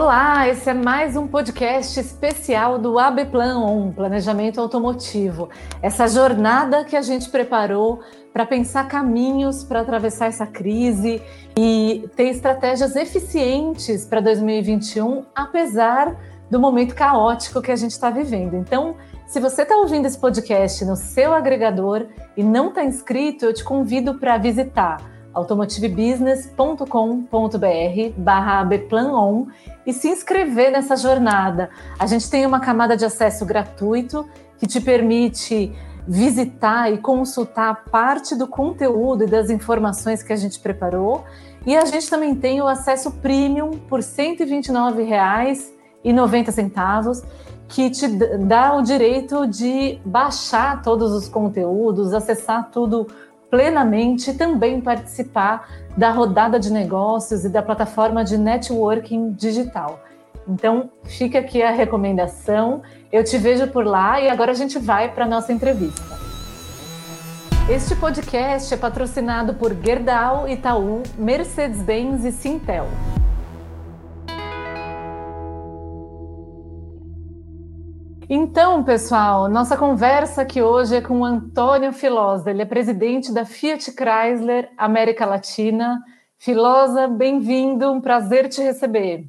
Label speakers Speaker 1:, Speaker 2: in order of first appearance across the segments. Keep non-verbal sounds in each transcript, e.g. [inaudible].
Speaker 1: Olá, esse é mais um podcast especial do ABPlan On, Planejamento Automotivo. Essa jornada que a gente preparou para pensar caminhos para atravessar essa crise e ter estratégias eficientes para 2021, apesar do momento caótico que a gente está vivendo. Então, se você está ouvindo esse podcast no seu agregador e não está inscrito, eu te convido para visitar automotivebusiness.com.br barra abplanon e se inscrever nessa jornada. A gente tem uma camada de acesso gratuito que te permite visitar e consultar parte do conteúdo e das informações que a gente preparou. E a gente também tem o acesso premium por R$ 129,90, que te dá o direito de baixar todos os conteúdos, acessar tudo plenamente e também participar da rodada de negócios e da plataforma de networking digital. Então, fica aqui a recomendação. Eu te vejo por lá e agora a gente vai para a nossa entrevista. Este podcast é patrocinado por Gerdau, Itaú, Mercedes-Benz e Sintel. Então, pessoal, nossa conversa aqui hoje é com o Antônio Filosa. Ele é presidente da Fiat Chrysler América Latina. Filosa, bem-vindo, um prazer te receber.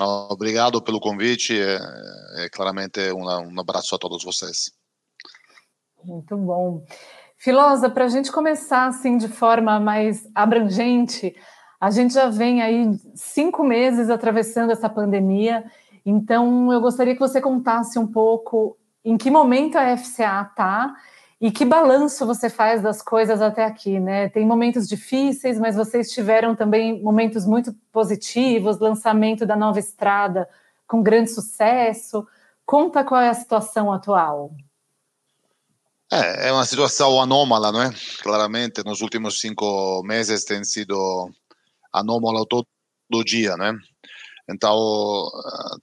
Speaker 2: Obrigado pelo convite. É, é claramente um, um abraço a todos vocês.
Speaker 1: Muito bom. Filosa, para a gente começar assim de forma mais abrangente, a gente já vem aí cinco meses atravessando essa pandemia então, eu gostaria que você contasse um pouco em que momento a FCA está e que balanço você faz das coisas até aqui, né? Tem momentos difíceis, mas vocês tiveram também momentos muito positivos, lançamento da nova estrada com grande sucesso. Conta qual é a situação atual.
Speaker 2: É, é uma situação anômala, não é? Claramente, nos últimos cinco meses tem sido anômala todo dia, não é? Então,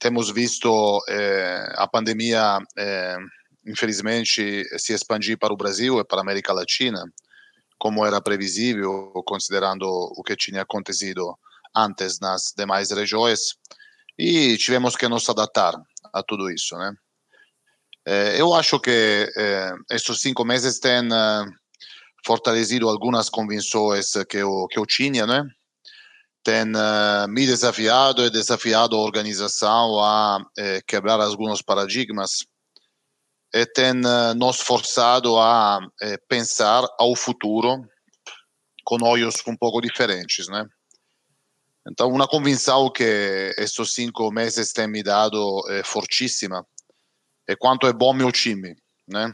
Speaker 2: temos visto eh, a pandemia, eh, infelizmente, se expandir para o Brasil e para a América Latina, como era previsível, considerando o que tinha acontecido antes nas demais regiões, e tivemos que nos adaptar a tudo isso, né? Eh, eu acho que estes cinco meses têm fortalecido algumas convicções que eu, que eu tinha, né? Tem uh, me desafiado e desafiado a organização a eh, quebrar alguns paradigmas e tem uh, nos forçado a eh, pensar ao futuro com olhos um pouco diferentes, né? Então, uma convicção que estes cinco meses têm me dado é fortíssima é quanto é bom meu time, né?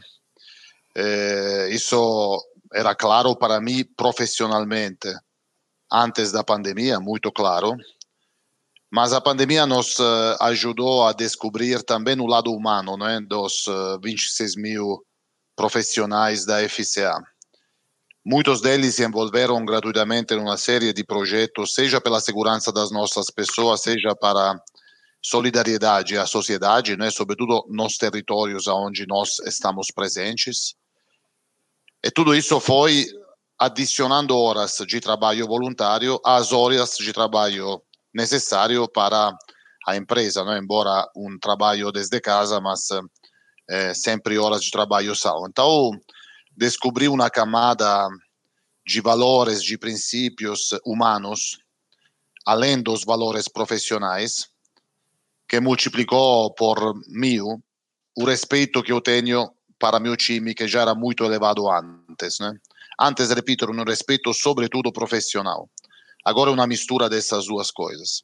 Speaker 2: isso era claro para mim profissionalmente, antes da pandemia, muito claro. Mas a pandemia nos uh, ajudou a descobrir também o lado humano né, dos uh, 26 mil profissionais da FCA. Muitos deles se envolveram gratuitamente em uma série de projetos, seja pela segurança das nossas pessoas, seja para solidariedade à sociedade, né, sobretudo nos territórios onde nós estamos presentes. E tudo isso foi adicionando horas de trabalho voluntário às horas de trabalho necessário para a empresa, não? embora um trabalho desde casa, mas é, sempre horas de trabalho são. Então, descobri uma camada de valores, de princípios humanos, além dos valores profissionais, que multiplicou por mil o respeito que eu tenho para meu time, que já era muito elevado antes. Né? Antes, repito, um respeito sobretudo profissional. Agora é uma mistura dessas duas coisas.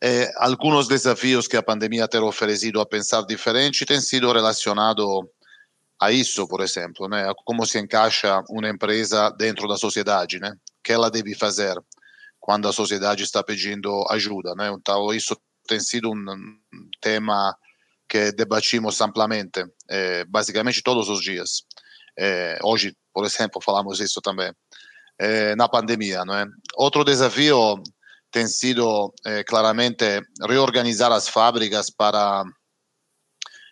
Speaker 2: Eh, alguns desafios que a pandemia tem oferecido a pensar diferente têm sido relacionados a isso, por exemplo, né? como se encaixa uma empresa dentro da sociedade, né? que ela deve fazer quando a sociedade está pedindo ajuda. Né? Então, isso tem sido um tema que debatimos amplamente, eh, basicamente todos os dias. Eh, hoje por exemplo, falamos isso também, é, na pandemia. Não é? Outro desafio tem sido é, claramente reorganizar as fábricas para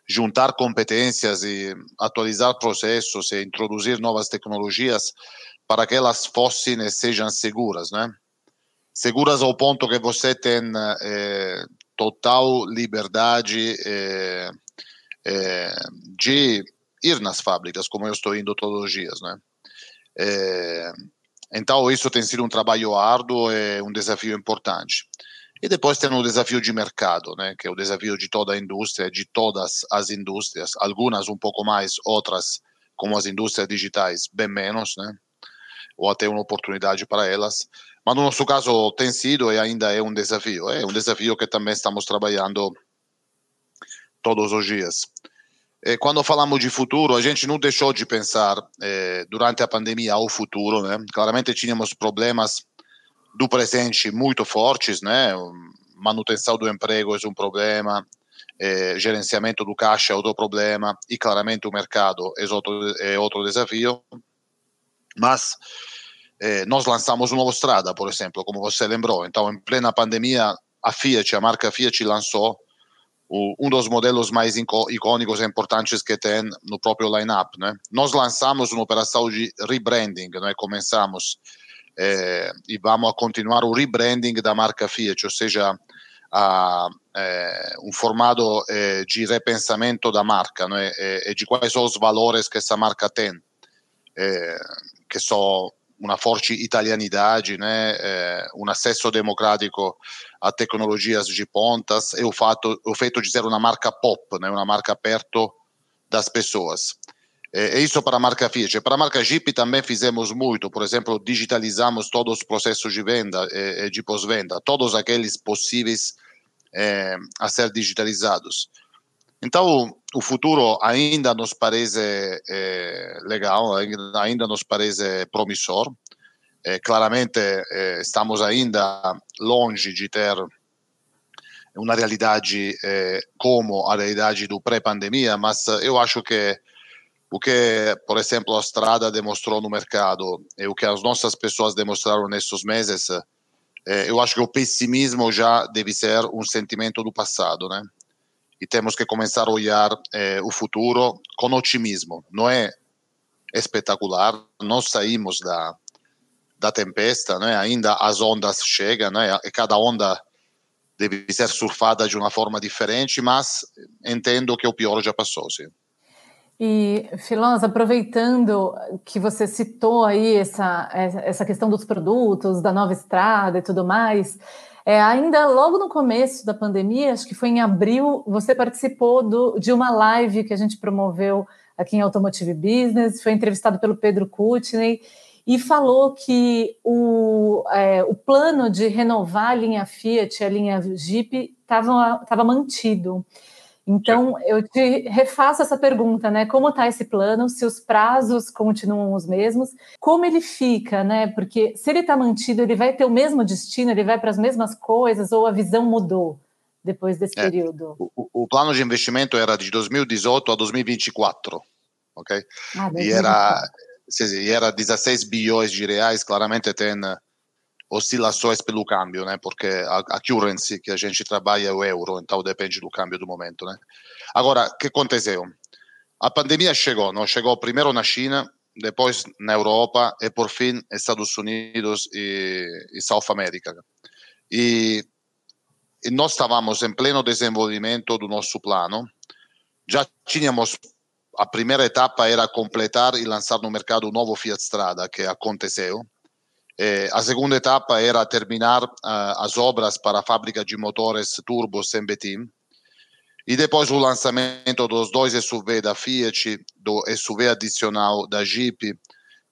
Speaker 2: juntar competências e atualizar processos e introduzir novas tecnologias para que elas fossem e sejam seguras, né? seguras ao ponto que você tem é, total liberdade é, é, de ir nas fábricas, como eu estou indo todos os dias, né? É, então, isso tem sido um trabalho árduo e um desafio importante. E depois tem o desafio de mercado, né, que é o desafio de toda a indústria, de todas as indústrias, algumas um pouco mais, outras, como as indústrias digitais, bem menos, né, ou até uma oportunidade para elas. Mas no nosso caso tem sido e ainda é um desafio. É um desafio que também estamos trabalhando todos os dias. E quando falamos de futuro, a gente não deixou de pensar eh, durante a pandemia ao futuro, né? Claramente tínhamos problemas do presente muito fortes, né? Manutenção do emprego é um problema, eh, gerenciamento do caixa é outro problema e claramente o mercado é outro, é outro desafio. Mas eh, nós lançamos uma nova estrada, por exemplo, como você lembrou. Então, em plena pandemia, a Fiat, a marca Fiat lançou um dos modelos mais icônicos e importantes que tem no próprio line-up. Né? Nós lançamos uma operação de rebranding, né? começamos eh, e vamos a continuar o rebranding da marca Fiat, ou seja, a, eh, um formato eh, de repensamento da marca né? e, de quais são os valores que essa marca tem, que são uma forte italianidade, né, é, um acesso democrático a tecnologias de pontas e o fato, o feito de ser uma marca pop, né, uma marca perto das pessoas. É, isso para a marca Fiat. Para a marca Jeep também fizemos muito, por exemplo, digitalizamos todos os processos de venda e, de pós-venda, todos aqueles possíveis a ser digitalizados. Então, o futuro ainda nos parece é, legal, ainda nos parece promissor. É, claramente, é, estamos ainda longe de ter uma realidade como a realidade do pré-pandemia, mas eu acho que o que, por exemplo, a Strada demonstrou no mercado e o que as nossas pessoas demonstraram nesses meses, eu acho que o pessimismo já deve ser um sentimento do passado, né? E temos que começar a olhar eh, o futuro com otimismo. Não é espetacular, nós saímos da, da tempesta, né? ainda as ondas chegam, né? e cada onda deve ser surfada de uma forma diferente, mas entendo que o pior já passou, sim.
Speaker 1: E, Filosa, aproveitando que você citou aí essa, essa questão dos produtos, da nova estrada e tudo mais, é, ainda logo no começo da pandemia, acho que foi em abril, você participou do, de uma live que a gente promoveu aqui em Automotive Business, foi entrevistado pelo Pedro Kutney e falou que o, é, o plano de renovar a linha Fiat, a linha Jeep, estava mantido. Então, eu te refaço essa pergunta, né? Como está esse plano? Se os prazos continuam os mesmos? Como ele fica, né? Porque se ele está mantido, ele vai ter o mesmo destino, ele vai para as mesmas coisas ou a visão mudou depois desse é, período?
Speaker 2: O, o, plano de investimento era de 2018 a 2024, ok? Ah, e era, e era 16 bilhões de reais, claramente tem oscilações pelo câmbio, né? Porque a, a currency que a gente trabalha é o euro, então depende do câmbio do momento, né? Agora, o que aconteceu? A pandemia chegou, não? Chegou primeiro na China, depois na Europa e por fim Estados Unidos e, e South America. E, e nós estávamos em pleno desenvolvimento do nosso plano. Já tínhamos a primeira etapa era completar e lançar no mercado o novo Fiat Strada, que aconteceu. Eh, a segunda etapa era terminar uh, as obras para a fábrica de motores turbos em Betim. E depois o lançamento dos dois SUV da Fiat, do SUV adicional da Jeep,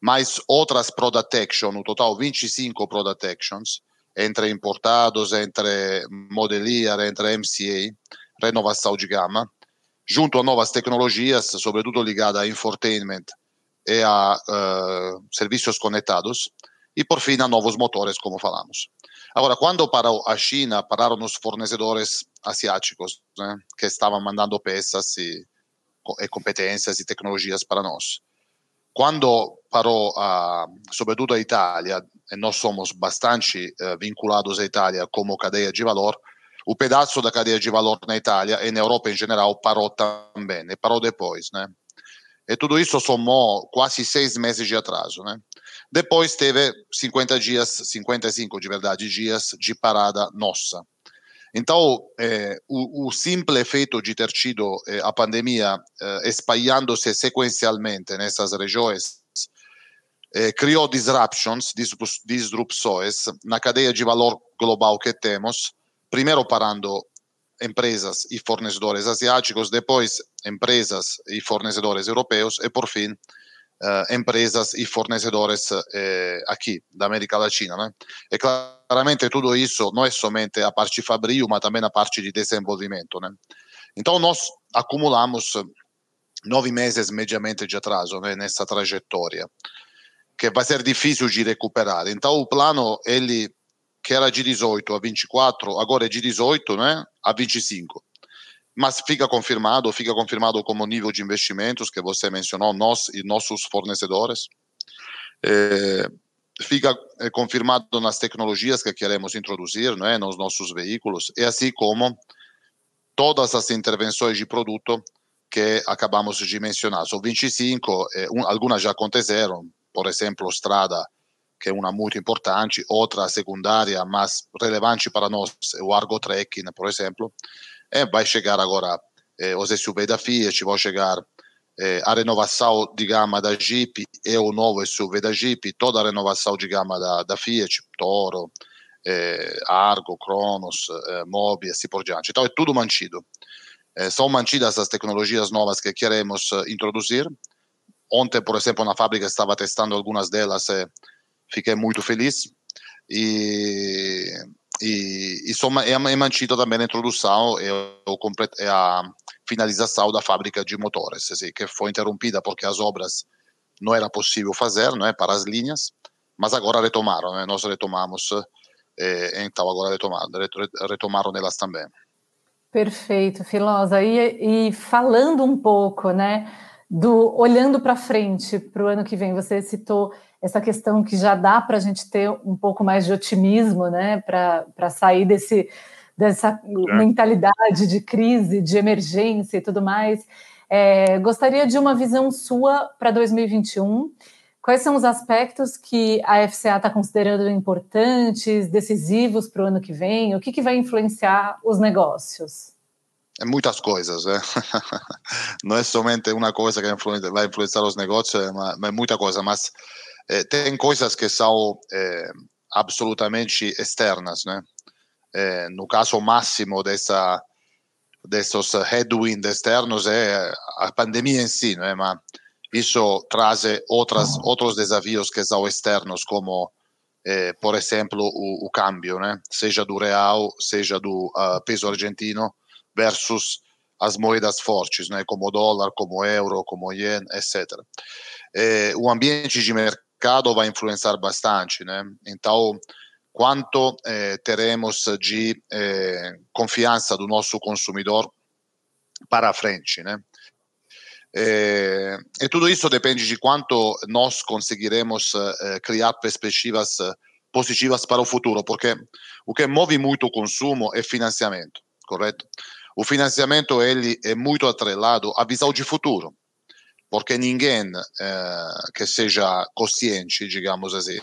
Speaker 2: mais outras Product Action, no total 25 Product Actions, entre importados, entre Model entre MCA, renovação de gama, junto a novas tecnologias, sobretudo ligadas a infotainment e a uh, serviços conectados e por fim a novos motores, como falamos. Agora, quando parou a China, pararam os fornecedores asiáticos, né, que estavam mandando peças e, competências e tecnologias para nós. Quando parou, a, sobretudo a Itália, e nós somos bastante uh, vinculados à Itália como cadeia de valor, o pedaço da cadeia de valor na Itália e na Europa em geral parou também, e parou depois, né? E tudo isso somou quase seis meses de atraso, né? Depois teve 50 dias, 55 de verdade dias de parada nossa. Então, eh, o, o, simples efeito de ter tido eh, a pandemia eh, espalhando-se sequencialmente nessas regiões criou disruptions, disrupções na cadeia de valor global que temos, primeiro parando empresas e fornecedores asiáticos, depois empresas e fornecedores europeus e, por fim, empresas e fornecedores eh, aqui da América Latina. Né? E claramente tudo isso não é somente a parte fabril, mas também a parte de desenvolvimento. Né? Então nós acumulamos nove meses mediamente de atraso né, nessa trajetória, que vai ser difícil de recuperar. Então o plano, ele que era de 18 a 24, agora é de 18 né, a 25 mas fica confirmado, fica confirmado como nível de investimentos que você mencionou, nós e nossos fornecedores. É, fica é, confirmado nas tecnologias que queremos introduzir né, nos nossos veículos, e assim como todas as intervenções de produto que acabamos de mencionar. São 25, eh, um, algumas já aconteceram, por exemplo, Strada, que é uma muito importante, outra secundária, mas relevante para nós, o Argo Trekking, por exemplo, é, vai chegar agora é, os SUV da Fiat, vai chegar é, a renovação de gama da Jeep e o novo SUV da Jeep, toda a renovação de gama da, da Fiat, Toro, é, Argo, Cronos, é, Mobi e assim por diante. Então é tudo mantido. É, são mantidas as tecnologias novas que queremos introduzir. Ontem, por exemplo, na fábrica estava testando algumas delas e fiquei muito feliz. E e, soma, é, é mantida também a introdução e, e a finalização da fábrica de motores, assim, que foi interrompida porque as obras não era possível fazer, não é, para as linhas, mas agora retomaram, né? nós retomamos, eh, então agora retomaram, retomaram elas também.
Speaker 1: Perfeito, Filosa. E, e falando um pouco, né, do olhando para frente para o ano que vem, você citou essa questão que já dá para a gente ter um pouco mais de otimismo, né, para sair desse, dessa é. mentalidade de crise, de emergência e tudo mais. É, gostaria de uma visão sua para 2021. Quais são os aspectos que a FCA está considerando importantes, decisivos para o ano que vem? O que, que vai influenciar os negócios?
Speaker 2: É muitas coisas, né? [laughs] não é somente uma coisa que vai influenciar os negócios, é muita coisa. Mas eh, tem coisas que são eh, absolutamente externas, né? Eh, no caso máximo dessa desses headwinds externos é a pandemia em si, né? Mas isso traz outras outros desafios que são externos, como eh, por exemplo o, o câmbio, né? Seja do real, seja do uh, peso argentino versus as moedas fortes, né? Como dólar, como euro, como yen, etc. O ambiente de mercado vai influenciar bastante, né? Então, quanto eh, teremos de eh, confiança do nosso consumidor para frente, né? E tudo isso depende de quanto nós conseguiremos eh, criar perspectivas positivas para o futuro, porque o que move muito o consumo é financiamento, correto? O financiamento ele é muito atrelado à visão de futuro porque ninguém eh, que seja consciente, digamos assim,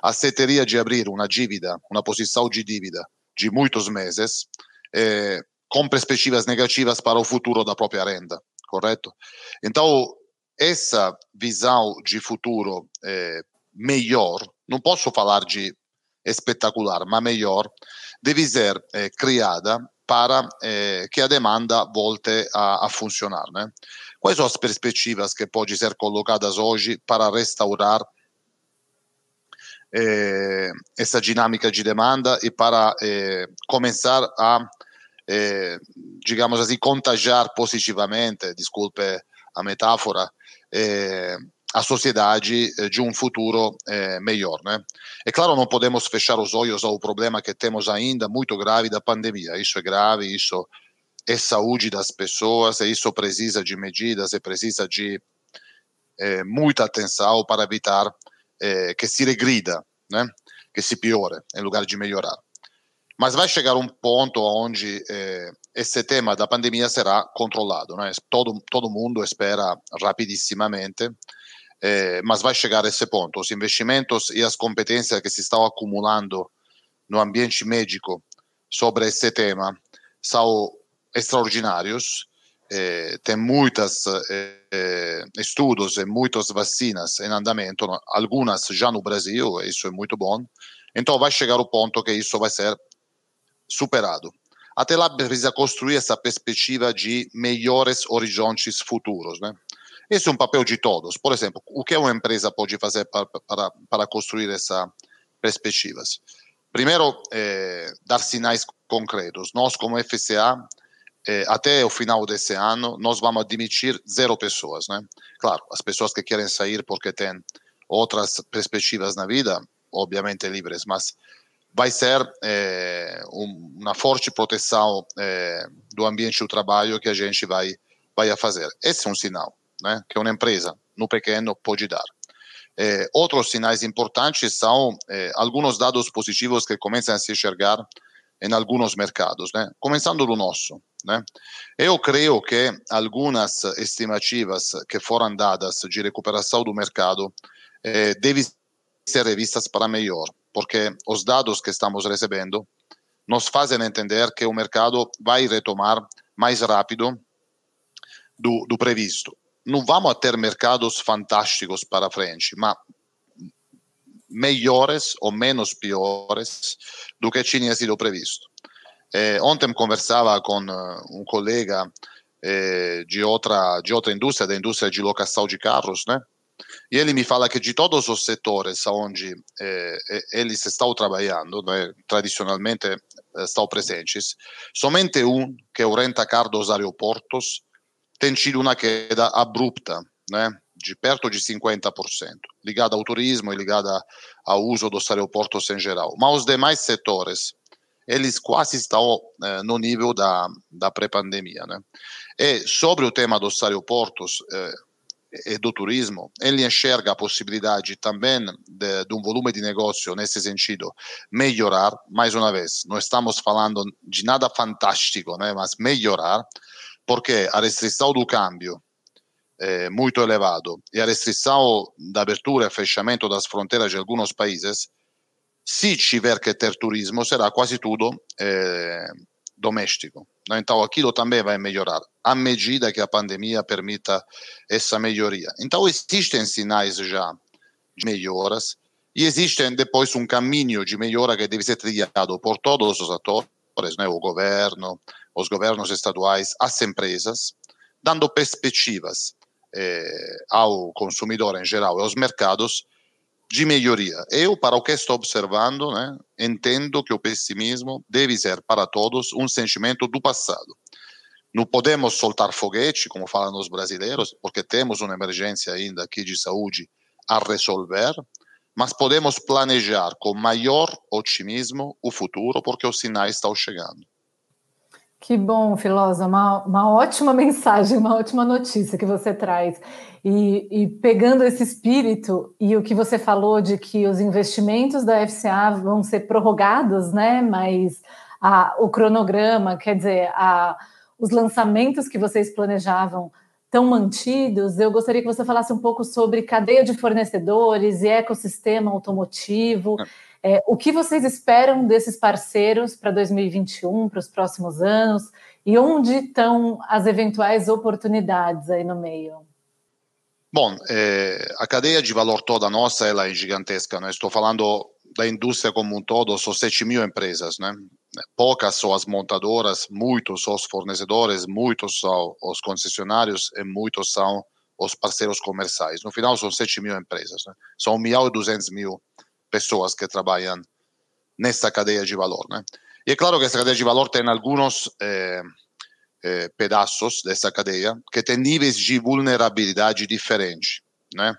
Speaker 2: aceitaria de abrir uma dívida, uma posição de dívida de muitos meses, eh, com perspectivas negativas para o futuro da própria renda, correto? Então, essa visão de futuro eh, melhor, não posso falar de espetacular, mas melhor, deve ser criada para eh, que a demanda volte a, a funcionar, né? Quais são as perspectivas que podem ser colocadas hoje para restaurar eh, essa dinâmica de demanda e para eh, começar a, eh, digamos assim, contagiar positivamente, desculpe a metáfora, eh, a sociedade eh, de um futuro eh, melhor, né? É claro, não podemos fechar os olhos ao problema que temos ainda muito grave da pandemia. Isso é grave, isso é saúde das pessoas, isso precisa de medidas e precisa de é, muita atenção para evitar que se regrida, né? que se piore, em lugar de melhorar. Mas vai chegar um ponto onde é, esse tema da pandemia será controlado. Né? Todo, todo mundo espera rapidissimamente. Eh, mas vai chegar a esse ponto. Os investimentos e as competências que se estão acumulando no ambiente médico sobre esse tema são extraordinários. Eh, tem muitos eh, estudos e muitas vacinas em andamento, algumas já no Brasil, isso é muito bom. Então vai chegar o ponto que isso vai ser superado. Até lá precisa construir essa perspectiva de melhores horizontes futuros, né? Esse é um papel de todos. Por exemplo, o que uma empresa pode fazer para, para, para construir essas perspectivas? Primeiro, é, dar sinais concretos. Nós, como FCA, é, até o final desse ano, nós vamos admitir zero pessoas, né? Claro, as pessoas que querem sair porque têm outras perspectivas na vida, obviamente livres, mas vai ser é, um, uma forte proteção é, do ambiente do trabalho que a gente vai, vai fazer. Esse é um sinal né, que uma empresa no pequeno pode dar. É, outros sinais importantes são é, alguns dados positivos que começam a se enxergar em alguns mercados, né? começando do nosso. Né? Eu creio que algumas estimativas que foram dadas de recuperação do mercado devem ser revistas para melhor, porque os dados que estamos recebendo nos fazem entender que o mercado vai retomar mais rápido do, do previsto não vamos ter mercados fantásticos para frente, mas melhores ou menos piores do que tinha sido previsto. Eh, ontem conversava com uh, um colega eh, outra de outra indústria, da indústria de locação de carros, né? E ele me fala que de todos os setores onde eh, eles estão trabalhando, né, tradicionalmente estão presentes, somente um, que é o renta-car dos aeroportos, tem tido uma queda abrupta, né, de perto de 50%, ligada ao turismo e ligada ao uso dos aeroportos em geral. Mas os demais setores, eles quase estão eh, no nível da, da pré-pandemia. Né? E sobre o tema dos aeroportos eh, e do turismo, ele enxerga a possibilidade também de, de, um volume de negócio nesse sentido melhorar, mais uma vez, não estamos falando de nada fantástico, né? mas melhorar, porque a restrição do câmbio é muito elevado e a restrição da abertura e fechamento das fronteiras de alguns países, se tiver que ter turismo, será quase tudo é, doméstico. Então, aquilo também vai melhorar, à medida que a pandemia permita essa melhoria. Então, existem sinais já de melhoras e existe depois um caminho de melhora que deve ser trilhado por todos os atores, né? o governo, os governos estaduais, as empresas, dando perspectivas eh, ao consumidor em geral e aos mercados de melhoria. Eu, para o que estou observando, né, entendo que o pessimismo deve ser para todos um sentimento do passado. Não podemos soltar foguete, como falam os brasileiros, porque temos uma emergência ainda aqui de saúde a resolver, mas podemos planejar com maior otimismo o futuro, porque os sinais estão chegando.
Speaker 1: Que bom, Filosa, uma, uma ótima [laughs] mensagem, uma ótima notícia que você traz. E, e, pegando esse espírito e o que você falou de que os investimentos da FCA vão ser prorrogados, né? Mas a, o cronograma, quer dizer, a, os lançamentos que vocês planejavam estão mantidos. Eu gostaria que você falasse um pouco sobre cadeia de fornecedores e ecossistema automotivo. É é, o que vocês esperam desses parceiros para 2021, para os próximos anos? E onde estão as eventuais oportunidades aí no meio?
Speaker 2: Bom, é, a cadeia de valor toda nossa ela é gigantesca. Né? Estou falando da indústria como um todo, são 7 mil empresas. Né? Poucas são as montadoras, muitos são os fornecedores, muitos são os concessionários e muitos são os parceiros comerciais. No final, são 7 mil empresas. Né? São 1 milhão e 200 mil pessoas que trabalham nessa cadeia de valor. Né? E é claro que essa cadeia de valor tem alguns eh, eh, pedaços dessa cadeia que tem níveis de vulnerabilidade diferentes. Né?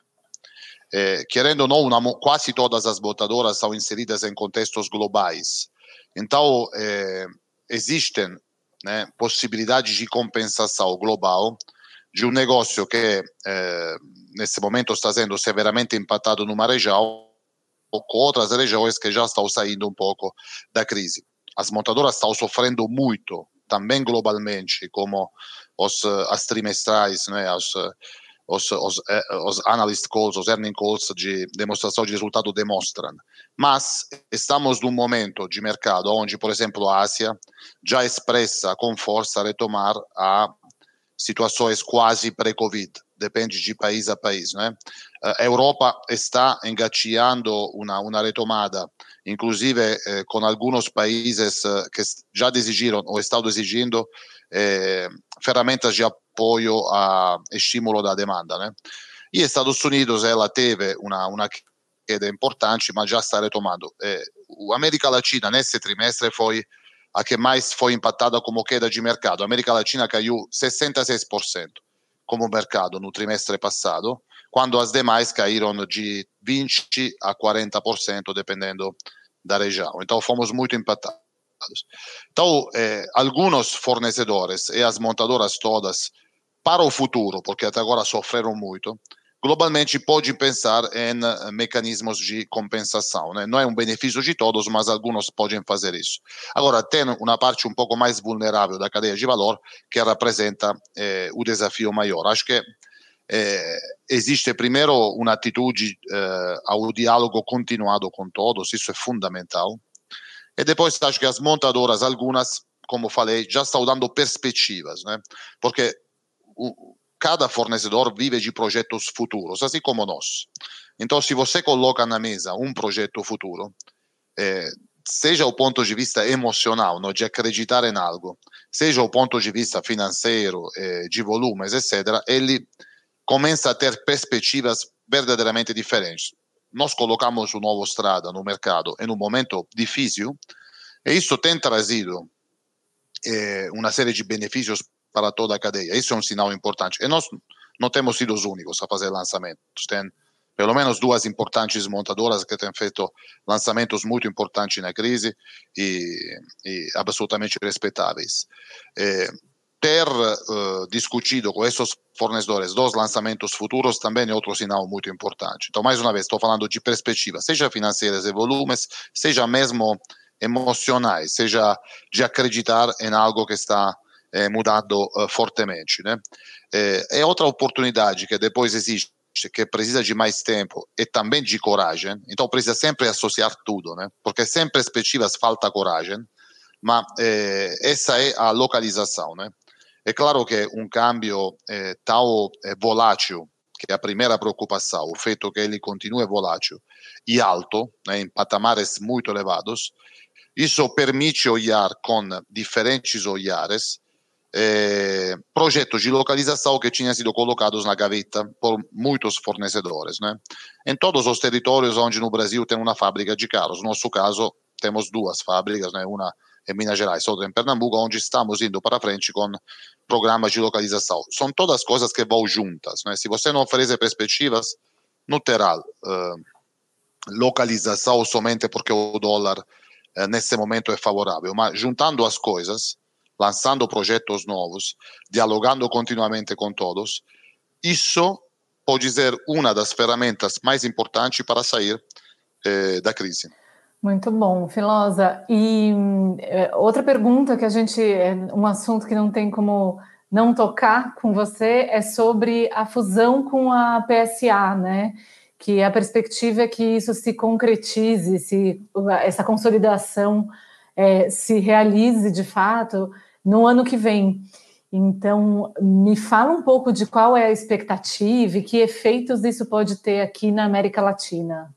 Speaker 2: Eh, querendo ou não, uma, quase todas as botadoras são inseridas em contextos globais. Então, existem né, possibilidades de compensação global de um negócio que, nesse momento, está sendo severamente empatado numa região com outras regiões que já estão saindo um pouco da crise. As montadoras estão sofrendo muito, também globalmente, como os, as trimestrais, né, as, os, os, eh, os analyst calls, os earning calls de demonstração de resultado demonstram. Mas estamos num momento de mercado onde, por exemplo, a Ásia já expressa com força retomar a situações quase pré-Covid, depende de país a país. Né? A Europa está engateando uma, uma retomada, inclusive eh, com alguns países eh, que já exigiram ou estão exigindo eh, ferramentas de apoio a estímulo da demanda. Né? E Estados Unidos ela teve uma, uma queda importante, mas já está retomando. Eh, a Latina nesse trimestre foi a que mais foi impactada como queda de mercado. A Latina caiu 66% como mercado no trimestre passado, quando as demais caíram de 20% a 40%, dependendo da região. Então, fomos muito impactados. Então, eh, alguns fornecedores e as montadoras todas, para o futuro, porque até agora sofreram muito, globalmente pode pensar em eh, mecanismos de compensação. Né? Não é um benefício de todos, mas alguns podem fazer isso. Agora, tem uma parte um pouco mais vulnerável da cadeia de valor que representa eh, o desafio maior. Acho que eh, existe primeiro uma atitude eh, ao diálogo continuado com todos, isso é fundamental. E depois acho que as montadoras, algumas, como falei, já estão dando perspectivas, né? porque o, cada fornecedor vive de projetos futuros, assim como nós. Então, se você coloca na mesa um projeto futuro, é, seja o ponto de vista emocional, no, de acreditar em algo, seja o ponto de vista financeiro, é, de volumes, etc., ele começa a ter perspectivas verdadeiramente diferentes. Nós colocamos o novo Strada no mercado em um momento difícil, e isso tem trazido é, uma série de benefícios para toda a cadeia. Isso é um sinal importante. E nós não temos sido os únicos a fazer lançamentos. Tem pelo menos duas importantes montadoras que têm feito lançamentos muito importantes na crise e, e absolutamente respeitáveis. É, ter uh, discutido com esses fornecedores dos lançamentos futuros também é outro sinal muito importante. Então, mais uma vez, estou falando de perspectivas, seja financeiras e volumes, seja mesmo emocionais, seja de acreditar em algo que está é, mudado uh, fortemente. Né? É, é, outra oportunidade que depois existe, que precisa de mais tempo e também de coragem. Então precisa sempre associar tudo, né? porque sem perspectivas falta coragem, mas é, essa é a localização. Né? É claro que um câmbio é, tão é, volátil, que é a primeira preocupação, o feito que ele continue volátil e alto, né, em patamares muito elevados, isso permite olhar com diferentes olhares eh, projetos de localização que tinham sido colocados na gaveta por muitos fornecedores, né? Em todos os territórios onde no Brasil tem uma fábrica de carros, no nosso caso temos duas fábricas, né? Uma em Minas Gerais, outra em Pernambuco, onde estamos indo para frente com programas de localização. São todas coisas que vão juntas, né? Se você não oferece perspectivas, não terá uh, localização somente porque o dólar uh, nesse momento é favorável, mas juntando as coisas lançando projetos novos, dialogando continuamente com todos, isso pode ser uma das ferramentas mais importantes para sair eh, da crise.
Speaker 1: Muito bom, Filosa. E é, outra pergunta que a gente, é um assunto que não tem como não tocar com você é sobre a fusão com a PSA, né? Que a perspectiva é que isso se concretize, se essa consolidação é, se realize de fato no ano que vem. Então, me fala um pouco de qual é a expectativa e que efeitos isso pode ter aqui na América Latina.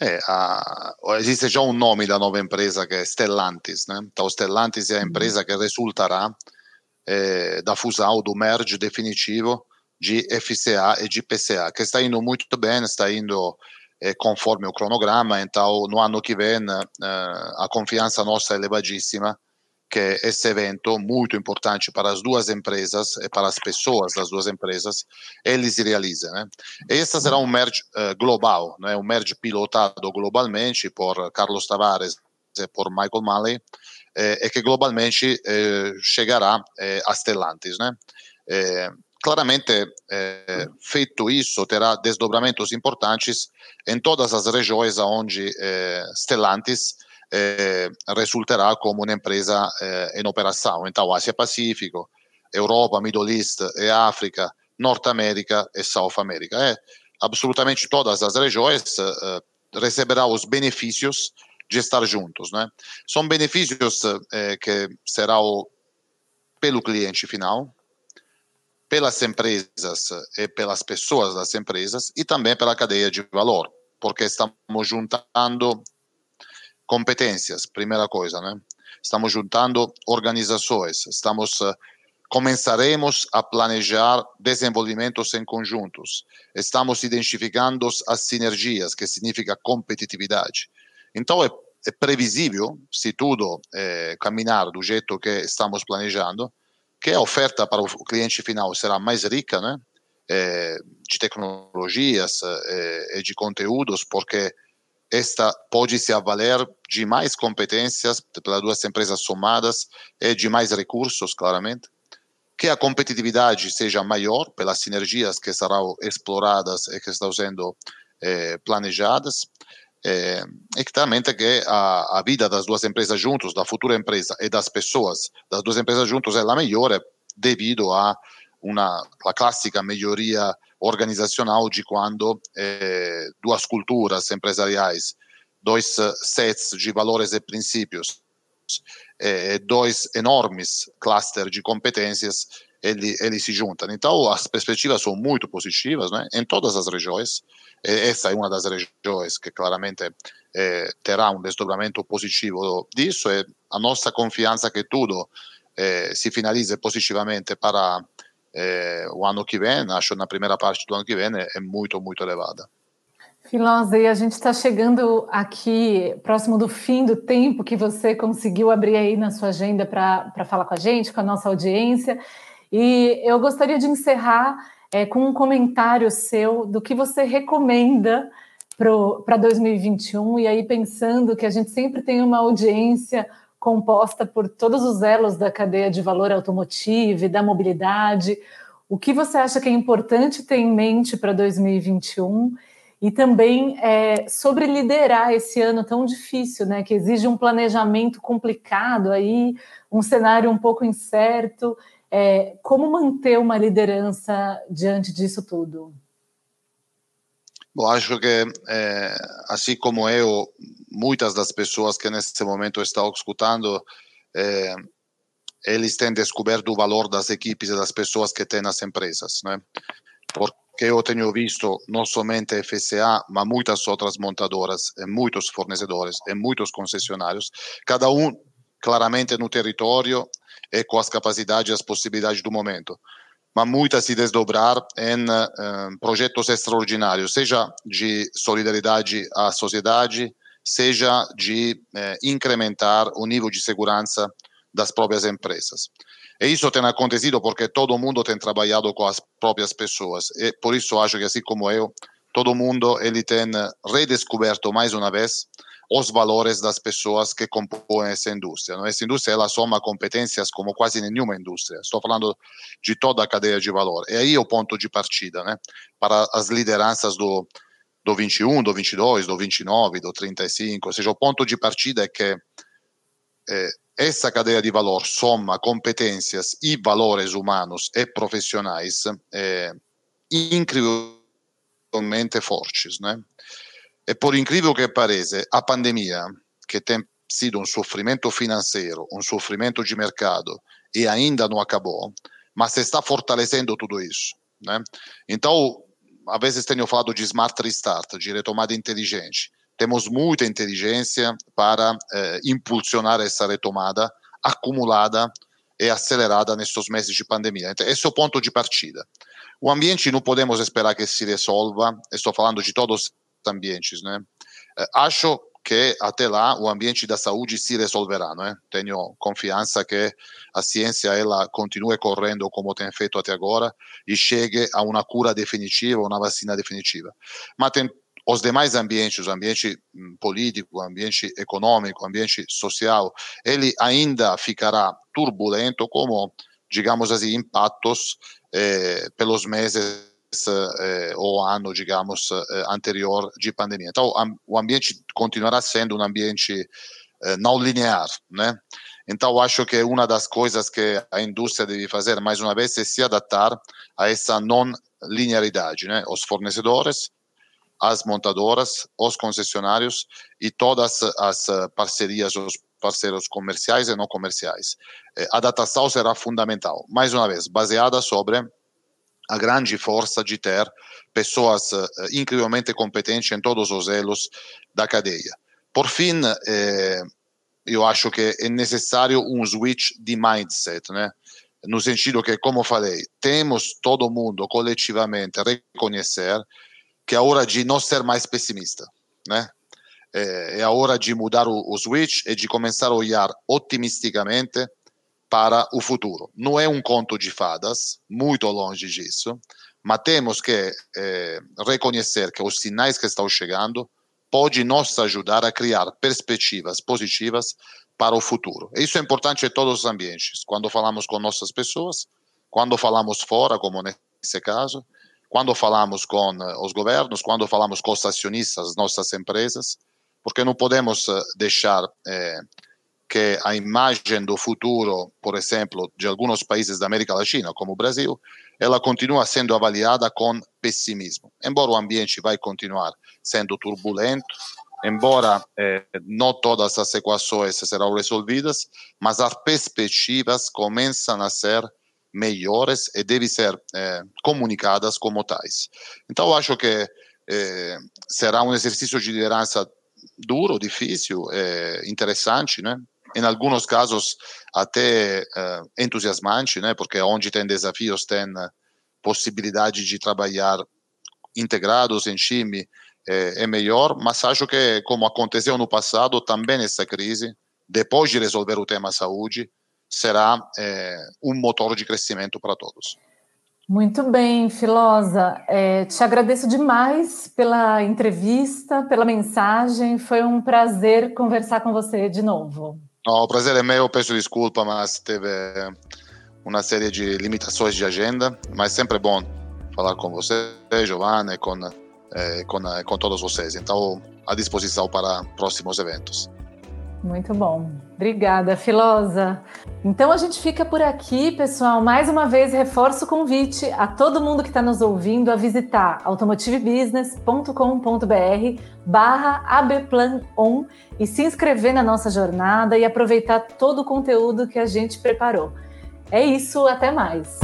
Speaker 2: É, a, existe já um nome da nova empresa que é Stellantis, né? Então, Stellantis é a empresa que resultará é, da fusão, do merge definitivo de FCA e de PCA, que está indo muito bem, está indo é, conforme o cronograma, então no ano que vem é, a confiança nossa é elevadíssima que esse evento muito importante para as duas empresas e para as pessoas das duas empresas, ele se realiza. Né? Esse será um merge uh, global, né? um merge pilotado globalmente por Carlos Tavares e por Michael Malley, eh, e que globalmente eh, chegará eh, a Stellantis. Né? Eh, claramente, eh, feito isso, terá desdobramentos importantes em todas as regiões onde Stellantis eh, resulterà come un'impresa eh, in operação. Então, Ásia Pacífico, Europa, Middle East e África Norte América e South América. É, absolutamente todas as regiões uh, receberão os benefícios de estar juntos. Né? São benefícios uh, que serão pelo cliente final, pelas empresas e pelas pessoas das empresas e também pela cadeia de valor, porque estamos juntando competências, primeira coisa, né? Estamos juntando organizações, estamos uh, começaremos a planejar desenvolvimentos em conjuntos. Estamos identificando as sinergias, que significa competitividade. Então é, é previsível, se tudo é, caminhar do jeito que estamos planejando, que a oferta para o cliente final será mais rica, né? É, de tecnologias e de conteúdos, porque esta pode se avaler de mais competências pelas duas empresas somadas e de mais recursos, claramente. Que a competitividade seja maior pelas sinergias que serão exploradas e que estão sendo eh, planejadas, eh, e que também que a, a, vida das duas empresas juntos, da futura empresa e das pessoas das duas empresas juntos é a melhor devido a uma a clássica melhoria organizacional de quando eh, duas culturas empresariais, dois sets de valores e princípios eh, dois enormes clusters de competências eles, eles se juntam. Então, as perspectivas são muito positivas né, em todas as regiões. Essa é uma das regiões que claramente eh, terá um desdobramento positivo disso. E a nossa confiança que tudo eh, se finalize positivamente para eh, o ano que vem, acho na primeira parte do ano que vem, é muito, muito elevada.
Speaker 1: Filosa, e a gente está chegando aqui próximo do fim do tempo que você conseguiu abrir aí na sua agenda para falar com a gente, com a nossa audiência. E eu gostaria de encerrar é, com um comentário seu do que você recomenda para 2021. E aí, pensando que a gente sempre tem uma audiência composta por todos os elos da cadeia de valor automotiva e da mobilidade. O que você acha que é importante ter em mente para 2021? e também é, sobre liderar esse ano tão difícil, né, que exige um planejamento complicado aí, um cenário um pouco incerto. É, como manter uma liderança diante disso tudo?
Speaker 2: Bom, acho que, é, assim como eu, muitas das pessoas que nesse momento estão escutando, é, eles têm descoberto o valor das equipes e das pessoas que têm nas empresas, né? Porque que eu tenho visto não somente FCA, mas muitas outras montadoras, e muitos fornecedores, e muitos concessionários, cada um claramente no território e com as capacidades e as possibilidades do momento. Mas muitas se desdobrar em uh, projetos extraordinários, seja de solidariedade à sociedade, seja de uh, incrementar o nível de segurança das próprias empresas. E isso tem acontecido porque todo mundo tem trabalhado com as próprias pessoas. E por isso acho que, assim como eu, todo mundo ele tem redescoberto mais uma vez os valores das pessoas que compõem essa indústria. Não? Essa indústria ela soma competências como quase nenhuma indústria. Estou falando de toda a cadeia de valor. E aí é o ponto de partida, né? Para as lideranças do do 21, do 22, do 29, do 35, ou seja, o ponto de partida é que é, essa cadeia de valor soma competências e valores humanos e profissionais é, incrivelmente fortes. Né? E por incrível que pareça, a pandemia, que tem sido um sofrimento financeiro, um sofrimento de mercado e ainda não acabou, mas está fortalecendo tudo isso. Né? Então, às vezes tenho falado de smart restart, de retomada inteligente temos muita inteligência para eh, impulsionar essa retomada acumulada e acelerada nesses meses de pandemia. Então, esse é o ponto de partida. O ambiente não podemos esperar que se resolva, estou falando de todos os ambientes, né? Eh, acho que até lá o ambiente da saúde se resolverá, não é? Tenho confiança que a ciência ela continue correndo como tem feito até agora e chegue a uma cura definitiva, uma vacina definitiva. Mas tem os demais ambientes, o ambiente hum, político, ambiente econômico, ambiente social, ele ainda ficará turbulento como, digamos assim, impactos eh, pelos meses eh, ou ano, digamos, eh, anterior de pandemia. Então, o ambiente continuará sendo um ambiente eh, não linear, né? Então, acho que uma das coisas que a indústria deve fazer, mais uma vez, é se adaptar a essa não linearidade, né? Os fornecedores, as montadoras, os concessionários e todas as parcerias, os parceiros comerciais e não comerciais. A adaptação será fundamental, mais uma vez, baseada sobre a grande força de ter pessoas incrivelmente competentes em todos os elos da cadeia. Por fim, eh, eu acho que é necessário um switch de mindset, né? No sentido que, como falei, temos todo mundo coletivamente reconhecer que é hora de não ser mais pessimista, né? É, é a hora de mudar o, o switch e de começar a olhar otimisticamente para o futuro. Não é um conto de fadas, muito longe disso, mas temos que é, reconhecer que os sinais que estão chegando pode nos ajudar a criar perspectivas positivas para o futuro. Isso é importante em todos os ambientes, quando falamos com nossas pessoas, quando falamos fora, como nesse caso, quando falamos com eh, os governos, quando falamos com os acionistas, nossas empresas, porque não podemos eh, deixar que a imagem do futuro, por exemplo, de alguns países da América Latina, como o Brasil, ela continua sendo avaliada com pessimismo. Embora o ambiente vai continuar sendo turbulento, embora eh, não todas as equações serão resolvidas, mas as perspectivas começam a ser melhores e devem ser eh, comunicadas como tais. Então, acho que eh, será um exercício de liderança duro, difícil, interessante, né? Em alguns casos até uh, entusiasmante, né? Porque onde tem desafios tem uh, possibilidade de trabalhar integrados em time é, é, melhor, mas acho que como aconteceu no passado, também essa crise, depois de resolver o tema saúde, será é, um motor de crescimento para todos.
Speaker 1: Muito bem, Filosa. É, te agradeço demais pela entrevista, pela mensagem. Foi um prazer conversar com você de novo.
Speaker 2: No, prazer é meu, peço desculpa, mas teve uma série de limitações de agenda, mas sempre bom falar com você, Giovanna, e com, eh, com, com todos vocês. Então, à disposição para próximos eventos.
Speaker 1: Muito bom. Obrigada, Filosa. Então a gente fica por aqui, pessoal. Mais uma vez reforço o convite a todo mundo que está nos ouvindo a visitar automotivebusiness.com.br barra abplanon e se inscrever na nossa jornada e aproveitar todo o conteúdo que a gente preparou. É isso, até mais.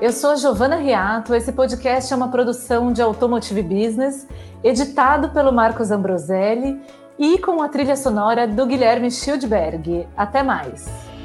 Speaker 1: Eu sou a Giovana Riato, esse podcast é uma produção de Automotive Business editado pelo Marcos Ambroselli e com a trilha sonora do Guilherme Schildberg. Até mais!